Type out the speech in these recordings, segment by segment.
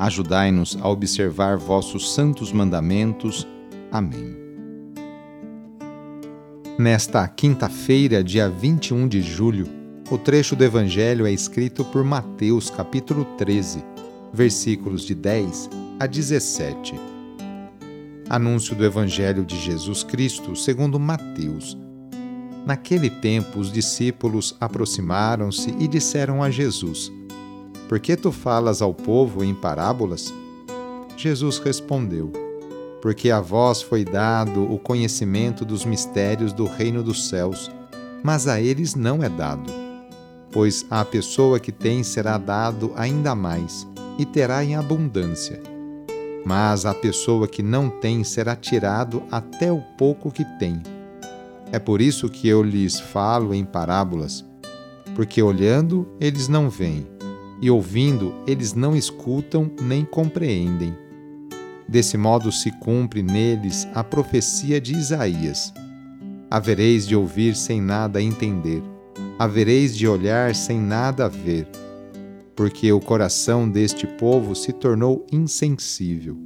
Ajudai-nos a observar vossos santos mandamentos. Amém. Nesta quinta-feira, dia 21 de julho, o trecho do Evangelho é escrito por Mateus, capítulo 13, versículos de 10 a 17. Anúncio do Evangelho de Jesus Cristo segundo Mateus. Naquele tempo, os discípulos aproximaram-se e disseram a Jesus: por que tu falas ao povo em parábolas? Jesus respondeu: Porque a vós foi dado o conhecimento dos mistérios do reino dos céus, mas a eles não é dado. Pois à pessoa que tem será dado ainda mais, e terá em abundância. Mas à pessoa que não tem será tirado até o pouco que tem. É por isso que eu lhes falo em parábolas, porque olhando eles não veem e ouvindo, eles não escutam nem compreendem. Desse modo se cumpre neles a profecia de Isaías: Havereis de ouvir sem nada entender, havereis de olhar sem nada ver, porque o coração deste povo se tornou insensível.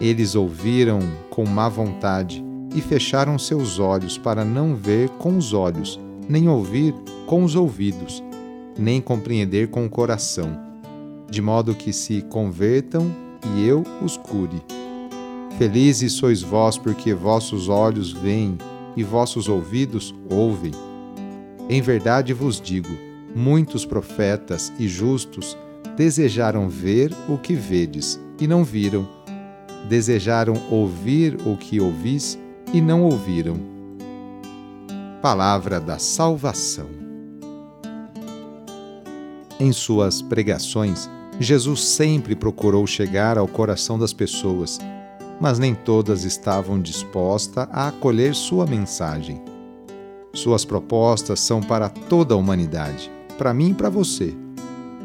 Eles ouviram com má vontade e fecharam seus olhos para não ver com os olhos, nem ouvir com os ouvidos nem compreender com o coração, de modo que se convertam e eu os cure. Felizes sois vós, porque vossos olhos veem e vossos ouvidos ouvem. Em verdade vos digo: muitos profetas e justos desejaram ver o que vedes e não viram, desejaram ouvir o que ouvis e não ouviram. Palavra da Salvação. Em suas pregações, Jesus sempre procurou chegar ao coração das pessoas, mas nem todas estavam dispostas a acolher sua mensagem. Suas propostas são para toda a humanidade, para mim e para você.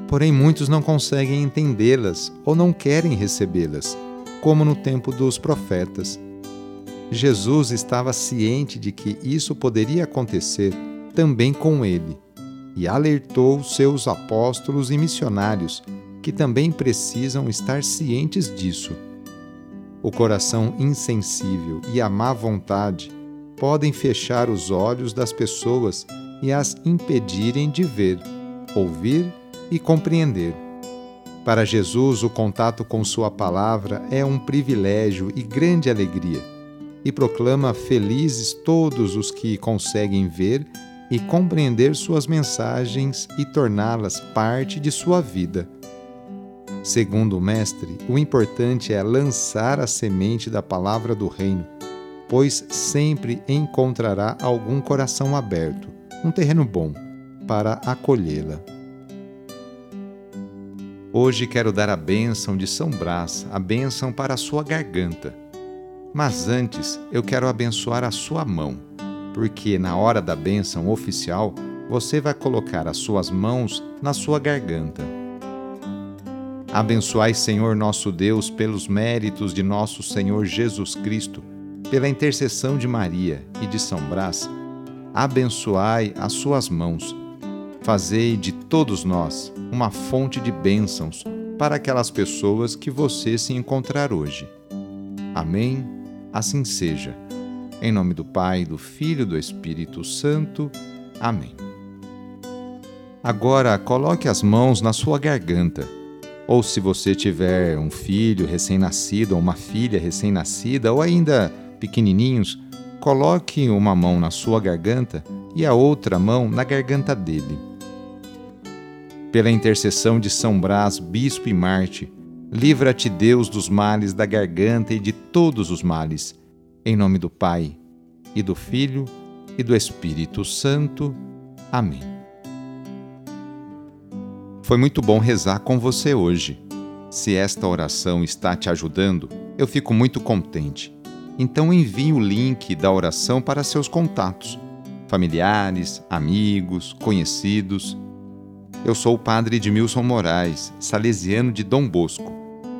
Porém, muitos não conseguem entendê-las ou não querem recebê-las, como no tempo dos profetas. Jesus estava ciente de que isso poderia acontecer também com ele e alertou seus apóstolos e missionários, que também precisam estar cientes disso. O coração insensível e a má vontade podem fechar os olhos das pessoas e as impedirem de ver, ouvir e compreender. Para Jesus, o contato com Sua palavra é um privilégio e grande alegria, e proclama felizes todos os que conseguem ver e compreender suas mensagens e torná-las parte de sua vida. Segundo o Mestre, o importante é lançar a semente da palavra do Reino, pois sempre encontrará algum coração aberto, um terreno bom, para acolhê-la. Hoje quero dar a bênção de São Brás, a bênção para a sua garganta. Mas antes eu quero abençoar a sua mão porque na hora da bênção oficial você vai colocar as suas mãos na sua garganta. Abençoai, Senhor nosso Deus, pelos méritos de nosso Senhor Jesus Cristo, pela intercessão de Maria e de São Brás, abençoai as suas mãos. Fazei de todos nós uma fonte de bênçãos para aquelas pessoas que você se encontrar hoje. Amém? Assim seja. Em nome do Pai, do Filho e do Espírito Santo. Amém. Agora coloque as mãos na sua garganta Ou se você tiver um filho recém-nascido ou uma filha recém-nascida ou ainda pequenininhos, coloque uma mão na sua garganta e a outra mão na garganta dele. Pela intercessão de São Brás, bispo e Marte, livra-te Deus dos males da garganta e de todos os males. Em nome do Pai, e do Filho, e do Espírito Santo. Amém. Foi muito bom rezar com você hoje. Se esta oração está te ajudando, eu fico muito contente. Então envie o link da oração para seus contatos, familiares, amigos, conhecidos. Eu sou o padre Edmilson Moraes, salesiano de Dom Bosco,